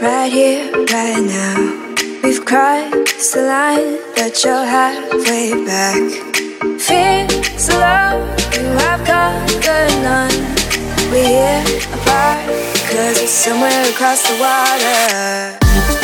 right here, right now. We've crossed the line, but you're halfway back. Fears love, you have conquered none. We're here apart, cause we're somewhere across the water.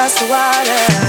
across the water.